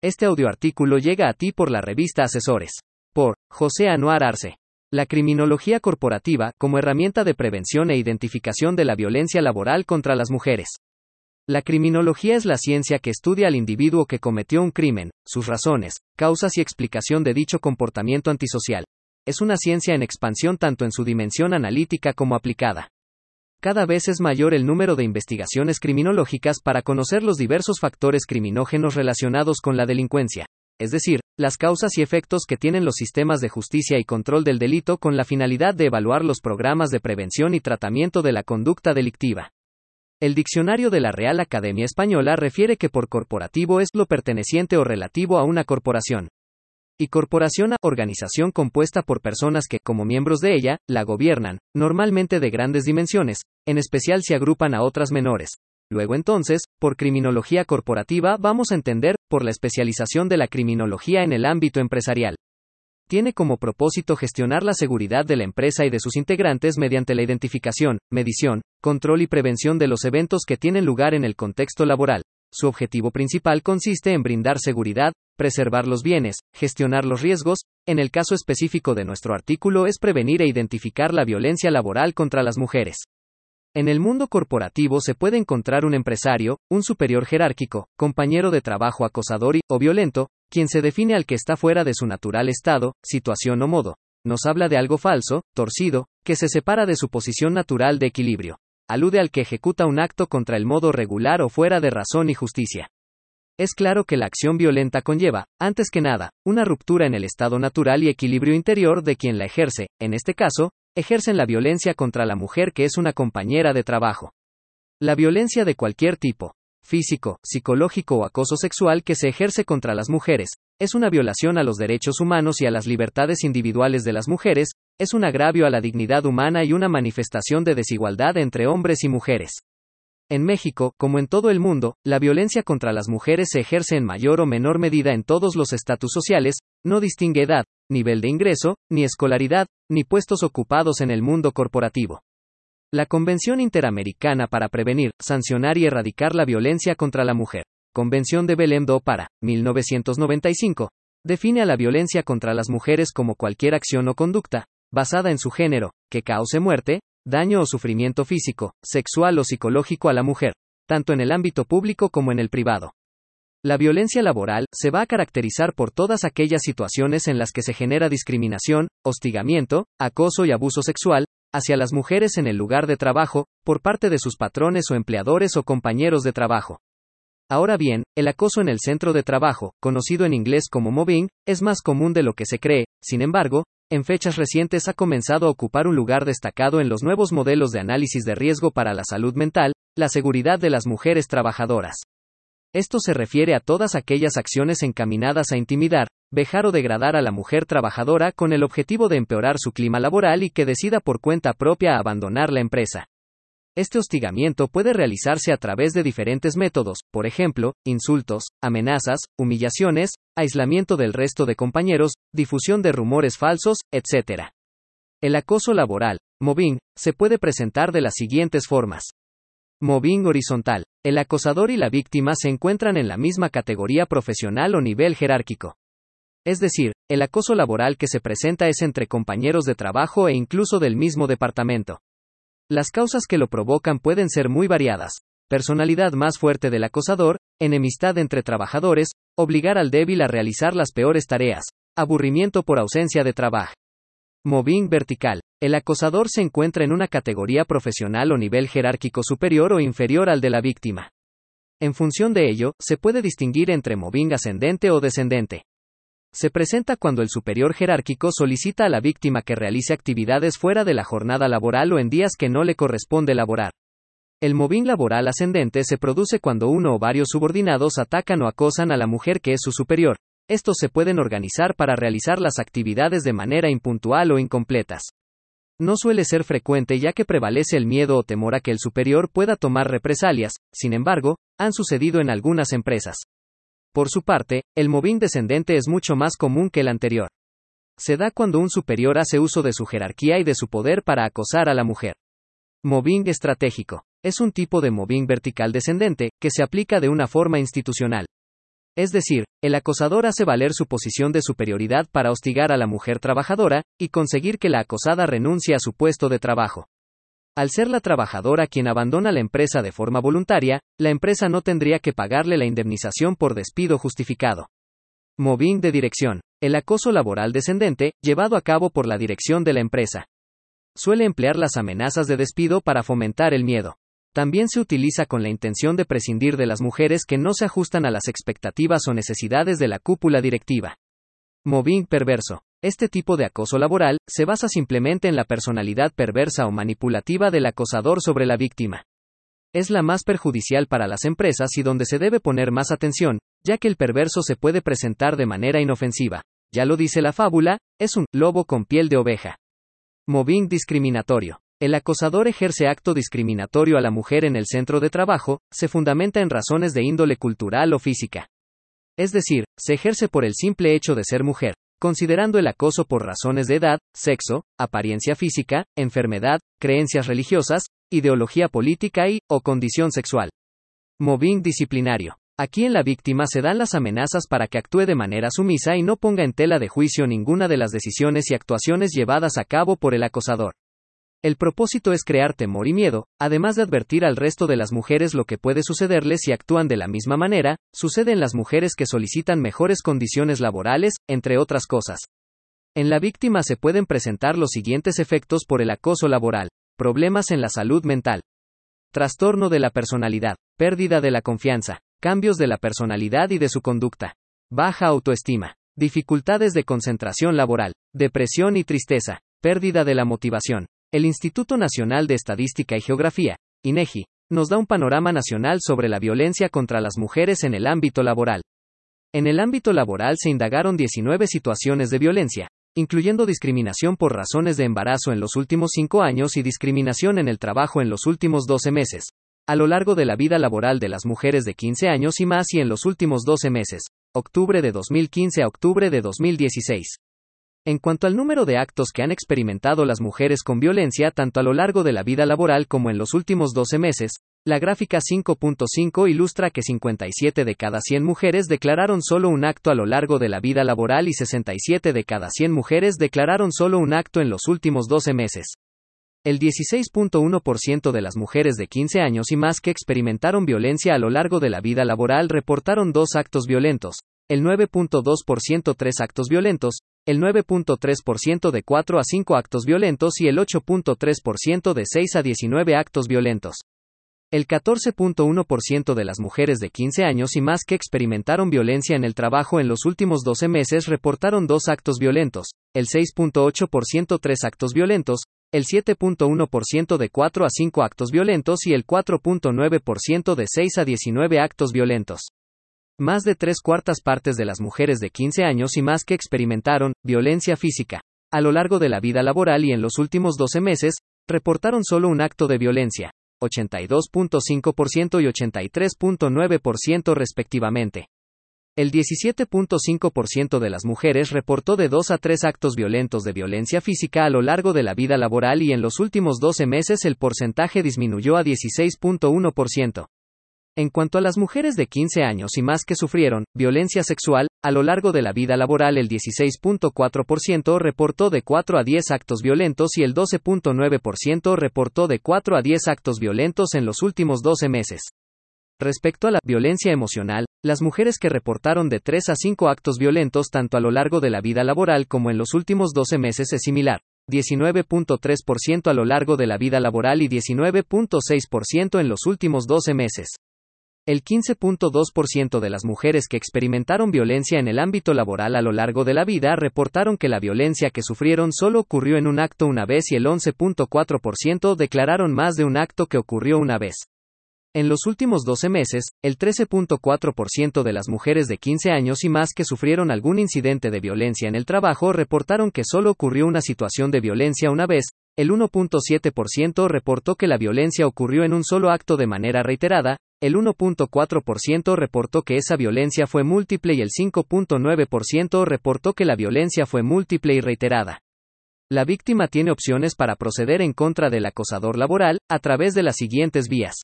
Este audioartículo llega a ti por la revista Asesores. Por José Anuar Arce. La criminología corporativa como herramienta de prevención e identificación de la violencia laboral contra las mujeres. La criminología es la ciencia que estudia al individuo que cometió un crimen, sus razones, causas y explicación de dicho comportamiento antisocial. Es una ciencia en expansión tanto en su dimensión analítica como aplicada. Cada vez es mayor el número de investigaciones criminológicas para conocer los diversos factores criminógenos relacionados con la delincuencia, es decir, las causas y efectos que tienen los sistemas de justicia y control del delito con la finalidad de evaluar los programas de prevención y tratamiento de la conducta delictiva. El diccionario de la Real Academia Española refiere que por corporativo es lo perteneciente o relativo a una corporación y corporación a organización compuesta por personas que, como miembros de ella, la gobiernan, normalmente de grandes dimensiones, en especial si agrupan a otras menores. Luego entonces, por criminología corporativa vamos a entender, por la especialización de la criminología en el ámbito empresarial. Tiene como propósito gestionar la seguridad de la empresa y de sus integrantes mediante la identificación, medición, control y prevención de los eventos que tienen lugar en el contexto laboral, su objetivo principal consiste en brindar seguridad, preservar los bienes, gestionar los riesgos, en el caso específico de nuestro artículo es prevenir e identificar la violencia laboral contra las mujeres. En el mundo corporativo se puede encontrar un empresario, un superior jerárquico, compañero de trabajo acosador y, o violento, quien se define al que está fuera de su natural estado, situación o modo. Nos habla de algo falso, torcido, que se separa de su posición natural de equilibrio alude al que ejecuta un acto contra el modo regular o fuera de razón y justicia. Es claro que la acción violenta conlleva, antes que nada, una ruptura en el estado natural y equilibrio interior de quien la ejerce, en este caso, ejercen la violencia contra la mujer que es una compañera de trabajo. La violencia de cualquier tipo, físico, psicológico o acoso sexual que se ejerce contra las mujeres, es una violación a los derechos humanos y a las libertades individuales de las mujeres, es un agravio a la dignidad humana y una manifestación de desigualdad entre hombres y mujeres. En México, como en todo el mundo, la violencia contra las mujeres se ejerce en mayor o menor medida en todos los estatus sociales, no distingue edad, nivel de ingreso, ni escolaridad, ni puestos ocupados en el mundo corporativo. La Convención Interamericana para Prevenir, Sancionar y Erradicar la Violencia contra la Mujer, Convención de Belém do Pará, 1995, define a la violencia contra las mujeres como cualquier acción o conducta, basada en su género, que cause muerte, daño o sufrimiento físico, sexual o psicológico a la mujer, tanto en el ámbito público como en el privado. La violencia laboral se va a caracterizar por todas aquellas situaciones en las que se genera discriminación, hostigamiento, acoso y abuso sexual, hacia las mujeres en el lugar de trabajo, por parte de sus patrones o empleadores o compañeros de trabajo. Ahora bien, el acoso en el centro de trabajo, conocido en inglés como mobbing, es más común de lo que se cree, sin embargo, en fechas recientes ha comenzado a ocupar un lugar destacado en los nuevos modelos de análisis de riesgo para la salud mental, la seguridad de las mujeres trabajadoras. Esto se refiere a todas aquellas acciones encaminadas a intimidar, vejar o degradar a la mujer trabajadora con el objetivo de empeorar su clima laboral y que decida por cuenta propia abandonar la empresa. Este hostigamiento puede realizarse a través de diferentes métodos, por ejemplo, insultos, amenazas, humillaciones, aislamiento del resto de compañeros, difusión de rumores falsos, etc. El acoso laboral, mobbing, se puede presentar de las siguientes formas. Mobbing horizontal. El acosador y la víctima se encuentran en la misma categoría profesional o nivel jerárquico. Es decir, el acoso laboral que se presenta es entre compañeros de trabajo e incluso del mismo departamento. Las causas que lo provocan pueden ser muy variadas. Personalidad más fuerte del acosador, enemistad entre trabajadores, obligar al débil a realizar las peores tareas, aburrimiento por ausencia de trabajo. Mobbing vertical. El acosador se encuentra en una categoría profesional o nivel jerárquico superior o inferior al de la víctima. En función de ello, se puede distinguir entre mobbing ascendente o descendente. Se presenta cuando el superior jerárquico solicita a la víctima que realice actividades fuera de la jornada laboral o en días que no le corresponde laborar. El mobbing laboral ascendente se produce cuando uno o varios subordinados atacan o acosan a la mujer que es su superior. Estos se pueden organizar para realizar las actividades de manera impuntual o incompletas. No suele ser frecuente ya que prevalece el miedo o temor a que el superior pueda tomar represalias, sin embargo, han sucedido en algunas empresas. Por su parte, el mobbing descendente es mucho más común que el anterior. Se da cuando un superior hace uso de su jerarquía y de su poder para acosar a la mujer. Mobbing estratégico. Es un tipo de mobbing vertical descendente, que se aplica de una forma institucional. Es decir, el acosador hace valer su posición de superioridad para hostigar a la mujer trabajadora, y conseguir que la acosada renuncie a su puesto de trabajo. Al ser la trabajadora quien abandona la empresa de forma voluntaria, la empresa no tendría que pagarle la indemnización por despido justificado. Mobbing de dirección. El acoso laboral descendente, llevado a cabo por la dirección de la empresa. Suele emplear las amenazas de despido para fomentar el miedo. También se utiliza con la intención de prescindir de las mujeres que no se ajustan a las expectativas o necesidades de la cúpula directiva. Mobbing perverso. Este tipo de acoso laboral se basa simplemente en la personalidad perversa o manipulativa del acosador sobre la víctima. Es la más perjudicial para las empresas y donde se debe poner más atención, ya que el perverso se puede presentar de manera inofensiva. Ya lo dice la fábula, es un lobo con piel de oveja. Mobbing discriminatorio. El acosador ejerce acto discriminatorio a la mujer en el centro de trabajo, se fundamenta en razones de índole cultural o física. Es decir, se ejerce por el simple hecho de ser mujer, considerando el acoso por razones de edad, sexo, apariencia física, enfermedad, creencias religiosas, ideología política y, o condición sexual. Mobbing disciplinario. Aquí en la víctima se dan las amenazas para que actúe de manera sumisa y no ponga en tela de juicio ninguna de las decisiones y actuaciones llevadas a cabo por el acosador. El propósito es crear temor y miedo, además de advertir al resto de las mujeres lo que puede sucederles si actúan de la misma manera, sucede en las mujeres que solicitan mejores condiciones laborales, entre otras cosas. En la víctima se pueden presentar los siguientes efectos por el acoso laboral. Problemas en la salud mental. Trastorno de la personalidad. Pérdida de la confianza. Cambios de la personalidad y de su conducta. Baja autoestima. Dificultades de concentración laboral. Depresión y tristeza. Pérdida de la motivación. El Instituto Nacional de Estadística y Geografía, INEGI, nos da un panorama nacional sobre la violencia contra las mujeres en el ámbito laboral. En el ámbito laboral se indagaron 19 situaciones de violencia, incluyendo discriminación por razones de embarazo en los últimos 5 años y discriminación en el trabajo en los últimos 12 meses, a lo largo de la vida laboral de las mujeres de 15 años y más y en los últimos 12 meses, octubre de 2015 a octubre de 2016. En cuanto al número de actos que han experimentado las mujeres con violencia tanto a lo largo de la vida laboral como en los últimos 12 meses, la gráfica 5.5 ilustra que 57 de cada 100 mujeres declararon solo un acto a lo largo de la vida laboral y 67 de cada 100 mujeres declararon solo un acto en los últimos 12 meses. El 16.1% de las mujeres de 15 años y más que experimentaron violencia a lo largo de la vida laboral reportaron dos actos violentos, el 9.2% tres actos violentos, el 9.3% de 4 a 5 actos violentos y el 8.3% de 6 a 19 actos violentos. El 14.1% de las mujeres de 15 años y más que experimentaron violencia en el trabajo en los últimos 12 meses reportaron dos actos violentos, el 6.8% tres actos violentos, el 7.1% de 4 a 5 actos violentos y el 4.9% de 6 a 19 actos violentos. Más de tres cuartas partes de las mujeres de 15 años y más que experimentaron violencia física a lo largo de la vida laboral y en los últimos 12 meses, reportaron solo un acto de violencia, 82.5% y 83.9% respectivamente. El 17.5% de las mujeres reportó de 2 a 3 actos violentos de violencia física a lo largo de la vida laboral y en los últimos 12 meses el porcentaje disminuyó a 16.1%. En cuanto a las mujeres de 15 años y más que sufrieron violencia sexual, a lo largo de la vida laboral el 16.4% reportó de 4 a 10 actos violentos y el 12.9% reportó de 4 a 10 actos violentos en los últimos 12 meses. Respecto a la violencia emocional, las mujeres que reportaron de 3 a 5 actos violentos tanto a lo largo de la vida laboral como en los últimos 12 meses es similar. 19.3% a lo largo de la vida laboral y 19.6% en los últimos 12 meses. El 15.2% de las mujeres que experimentaron violencia en el ámbito laboral a lo largo de la vida reportaron que la violencia que sufrieron solo ocurrió en un acto una vez y el 11.4% declararon más de un acto que ocurrió una vez. En los últimos 12 meses, el 13.4% de las mujeres de 15 años y más que sufrieron algún incidente de violencia en el trabajo reportaron que solo ocurrió una situación de violencia una vez, el 1.7% reportó que la violencia ocurrió en un solo acto de manera reiterada, el 1.4% reportó que esa violencia fue múltiple y el 5.9% reportó que la violencia fue múltiple y reiterada. La víctima tiene opciones para proceder en contra del acosador laboral, a través de las siguientes vías.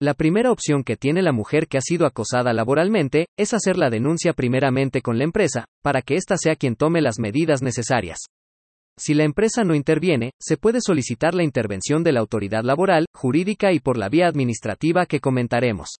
La primera opción que tiene la mujer que ha sido acosada laboralmente es hacer la denuncia primeramente con la empresa, para que ésta sea quien tome las medidas necesarias. Si la empresa no interviene, se puede solicitar la intervención de la autoridad laboral, jurídica y por la vía administrativa que comentaremos.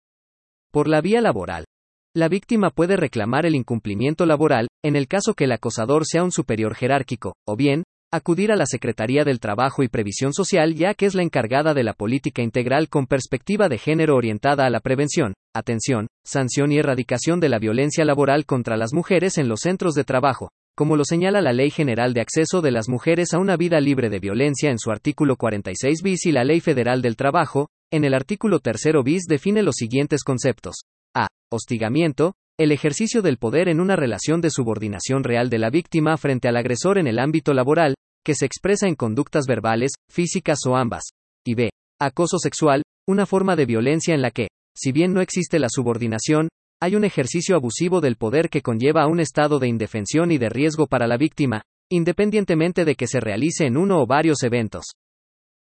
Por la vía laboral. La víctima puede reclamar el incumplimiento laboral, en el caso que el acosador sea un superior jerárquico, o bien, acudir a la Secretaría del Trabajo y Previsión Social ya que es la encargada de la política integral con perspectiva de género orientada a la prevención, atención, sanción y erradicación de la violencia laboral contra las mujeres en los centros de trabajo, como lo señala la Ley General de Acceso de las Mujeres a una Vida Libre de Violencia en su artículo 46 bis y la Ley Federal del Trabajo, en el artículo 3 bis define los siguientes conceptos. A. Hostigamiento, el ejercicio del poder en una relación de subordinación real de la víctima frente al agresor en el ámbito laboral, que se expresa en conductas verbales, físicas o ambas. Y b. Acoso sexual, una forma de violencia en la que, si bien no existe la subordinación, hay un ejercicio abusivo del poder que conlleva a un estado de indefensión y de riesgo para la víctima, independientemente de que se realice en uno o varios eventos.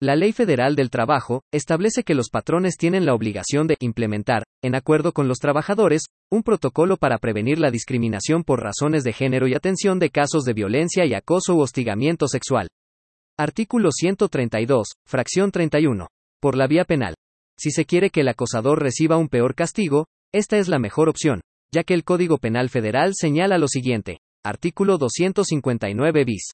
La Ley Federal del Trabajo establece que los patrones tienen la obligación de implementar, en acuerdo con los trabajadores, un protocolo para prevenir la discriminación por razones de género y atención de casos de violencia y acoso u hostigamiento sexual. Artículo 132, fracción 31. Por la vía penal. Si se quiere que el acosador reciba un peor castigo, esta es la mejor opción, ya que el Código Penal Federal señala lo siguiente. Artículo 259 bis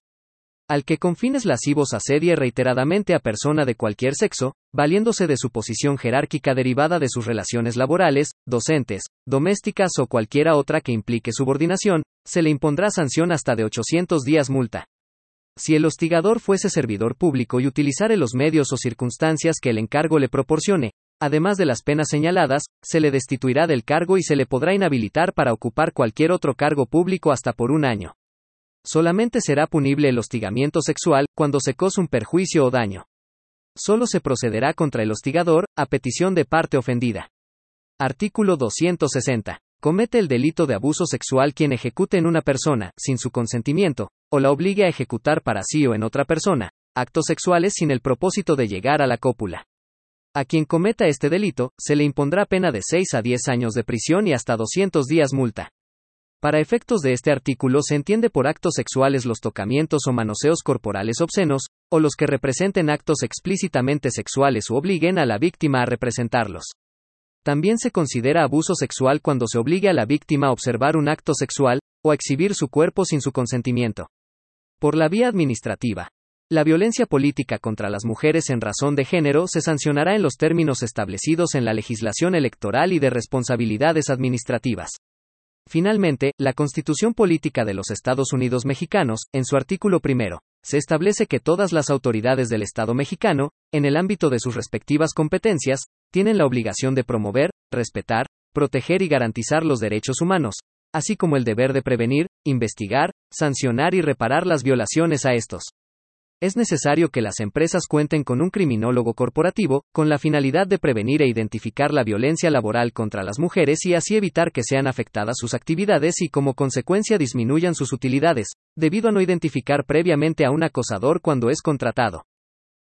al que con fines lascivos asedie reiteradamente a persona de cualquier sexo, valiéndose de su posición jerárquica derivada de sus relaciones laborales, docentes, domésticas o cualquiera otra que implique subordinación, se le impondrá sanción hasta de 800 días multa. Si el hostigador fuese servidor público y utilizare los medios o circunstancias que el encargo le proporcione, además de las penas señaladas, se le destituirá del cargo y se le podrá inhabilitar para ocupar cualquier otro cargo público hasta por un año. Solamente será punible el hostigamiento sexual, cuando se cause un perjuicio o daño. Solo se procederá contra el hostigador, a petición de parte ofendida. Artículo 260. Comete el delito de abuso sexual quien ejecute en una persona, sin su consentimiento, o la obligue a ejecutar para sí o en otra persona, actos sexuales sin el propósito de llegar a la cópula. A quien cometa este delito, se le impondrá pena de 6 a 10 años de prisión y hasta 200 días multa. Para efectos de este artículo se entiende por actos sexuales los tocamientos o manoseos corporales obscenos, o los que representen actos explícitamente sexuales o obliguen a la víctima a representarlos. También se considera abuso sexual cuando se obligue a la víctima a observar un acto sexual, o a exhibir su cuerpo sin su consentimiento. Por la vía administrativa. La violencia política contra las mujeres en razón de género se sancionará en los términos establecidos en la legislación electoral y de responsabilidades administrativas. Finalmente, la Constitución Política de los Estados Unidos Mexicanos, en su artículo primero, se establece que todas las autoridades del Estado mexicano, en el ámbito de sus respectivas competencias, tienen la obligación de promover, respetar, proteger y garantizar los derechos humanos, así como el deber de prevenir, investigar, sancionar y reparar las violaciones a estos es necesario que las empresas cuenten con un criminólogo corporativo, con la finalidad de prevenir e identificar la violencia laboral contra las mujeres y así evitar que sean afectadas sus actividades y como consecuencia disminuyan sus utilidades, debido a no identificar previamente a un acosador cuando es contratado.